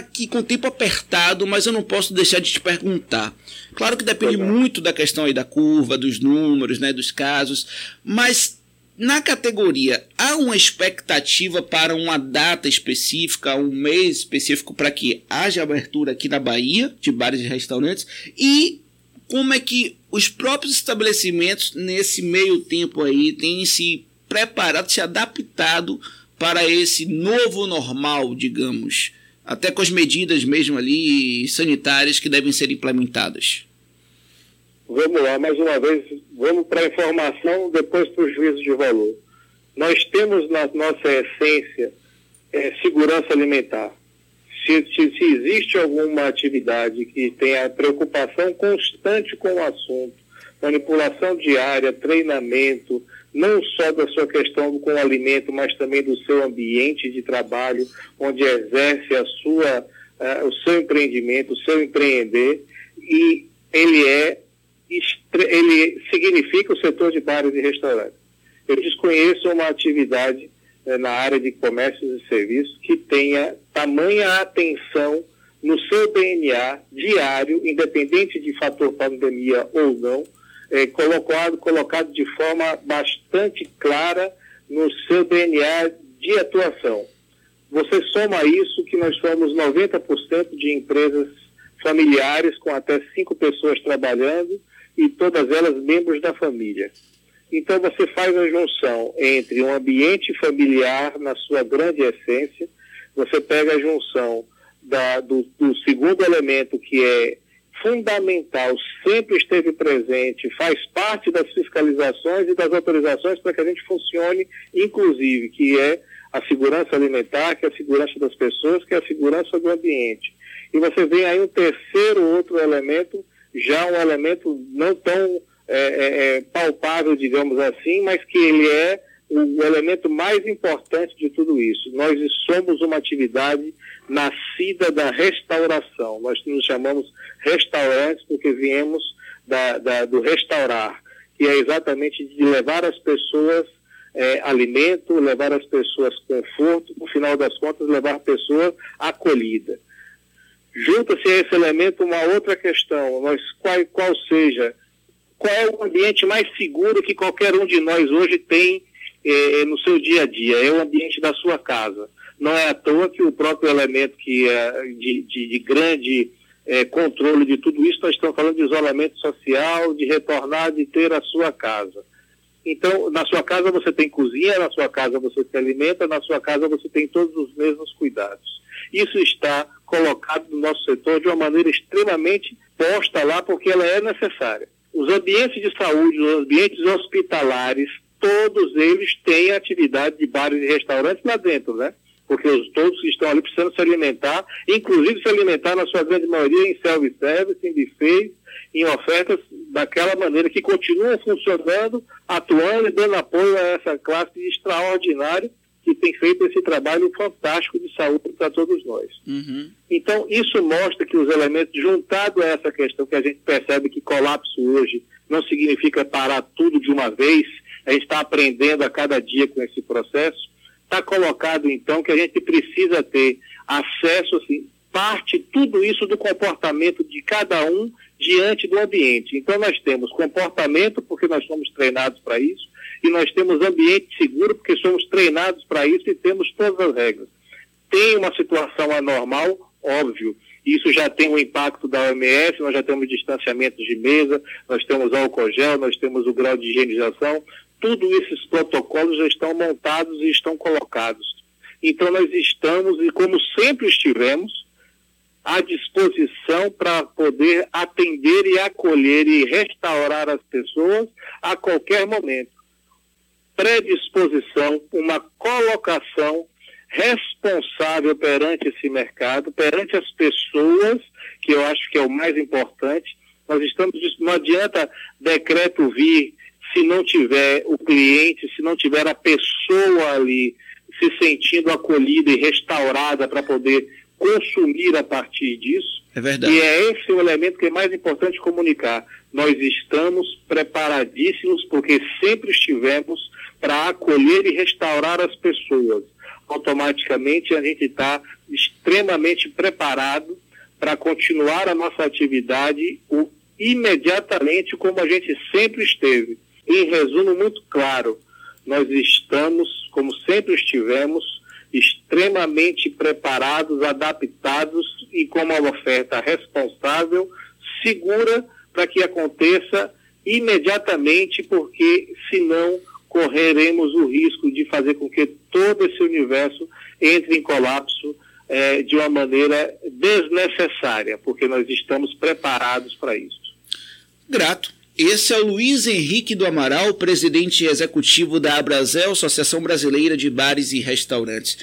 aqui com o tempo apertado, mas eu não posso deixar de te perguntar. Claro que depende muito da questão aí da curva, dos números, né, dos casos, mas na categoria, há uma expectativa para uma data específica, um mês específico para que haja abertura aqui na Bahia de bares e restaurantes? E como é que os próprios estabelecimentos, nesse meio tempo aí, têm se preparado, se adaptado para esse novo normal, digamos? Até com as medidas mesmo ali sanitárias que devem ser implementadas. Vamos lá, mais uma vez, vamos para a informação, depois para o juízo de valor. Nós temos na nossa essência é, segurança alimentar. Se, se, se, existe alguma atividade que tenha preocupação constante com o assunto, manipulação diária, treinamento, não só da sua questão com o alimento, mas também do seu ambiente de trabalho, onde exerce a sua, uh, o seu empreendimento, o seu empreender, e ele é ele significa o setor de bares e restaurantes. Eu desconheço uma atividade eh, na área de comércios e serviços que tenha tamanha atenção no seu DNA diário, independente de fator pandemia ou não, eh, colocado, colocado de forma bastante clara no seu DNA de atuação. Você soma isso que nós somos 90% de empresas familiares com até cinco pessoas trabalhando e todas elas membros da família. Então você faz a junção entre um ambiente familiar na sua grande essência, você pega a junção da, do, do segundo elemento que é fundamental, sempre esteve presente, faz parte das fiscalizações e das autorizações para que a gente funcione, inclusive, que é a segurança alimentar, que é a segurança das pessoas, que é a segurança do ambiente. E você vem aí um terceiro outro elemento já um elemento não tão é, é, é, palpável, digamos assim, mas que ele é o elemento mais importante de tudo isso. Nós somos uma atividade nascida da restauração. Nós nos chamamos restaurantes porque viemos da, da, do restaurar, que é exatamente de levar as pessoas é, alimento, levar as pessoas conforto, no final das contas, levar a pessoa acolhida. Junta-se a esse elemento uma outra questão, nós, qual, qual seja, qual é o ambiente mais seguro que qualquer um de nós hoje tem eh, no seu dia a dia? É o ambiente da sua casa. Não é à toa que o próprio elemento que é de, de, de grande eh, controle de tudo isso, nós estamos falando de isolamento social, de retornar, de ter a sua casa. Então, na sua casa você tem cozinha, na sua casa você se alimenta, na sua casa você tem todos os mesmos cuidados. Isso está colocado no nosso setor de uma maneira extremamente posta lá, porque ela é necessária. Os ambientes de saúde, os ambientes hospitalares, todos eles têm atividade de bares e restaurantes lá dentro, né? Porque os, todos que estão ali precisam se alimentar, inclusive se alimentar, na sua grande maioria, em self-service, em buffets, em ofertas daquela maneira que continuam funcionando, atuando e dando apoio a essa classe extraordinária que tem feito esse trabalho fantástico de saúde para todos nós. Uhum. Então, isso mostra que os elementos, juntado a essa questão que a gente percebe que colapso hoje não significa parar tudo de uma vez, a gente está aprendendo a cada dia com esse processo, está colocado então que a gente precisa ter acesso, assim, parte tudo isso do comportamento de cada um diante do ambiente. Então nós temos comportamento, porque nós somos treinados para isso, e nós temos ambiente seguro, porque somos treinados para isso e temos todas as regras. Tem uma situação anormal, óbvio, isso já tem um impacto da OMS, nós já temos distanciamento de mesa, nós temos álcool gel, nós temos o grau de higienização, tudo esses protocolos já estão montados e estão colocados. Então nós estamos, e como sempre estivemos, à disposição para poder atender e acolher e restaurar as pessoas a qualquer momento predisposição, uma colocação responsável perante esse mercado, perante as pessoas, que eu acho que é o mais importante. Nós estamos, não adianta decreto vir se não tiver o cliente, se não tiver a pessoa ali se sentindo acolhida e restaurada para poder consumir a partir disso. É verdade. E é esse o elemento que é mais importante comunicar. Nós estamos preparadíssimos porque sempre estivemos para acolher e restaurar as pessoas. Automaticamente a gente está extremamente preparado para continuar a nossa atividade imediatamente como a gente sempre esteve. Em resumo muito claro, nós estamos, como sempre estivemos, extremamente preparados, adaptados e com uma oferta responsável, segura, para que aconteça imediatamente, porque senão correremos o risco de fazer com que todo esse universo entre em colapso é, de uma maneira desnecessária, porque nós estamos preparados para isso. Grato. Esse é o Luiz Henrique do Amaral, presidente executivo da Abrazel, Associação Brasileira de Bares e Restaurantes.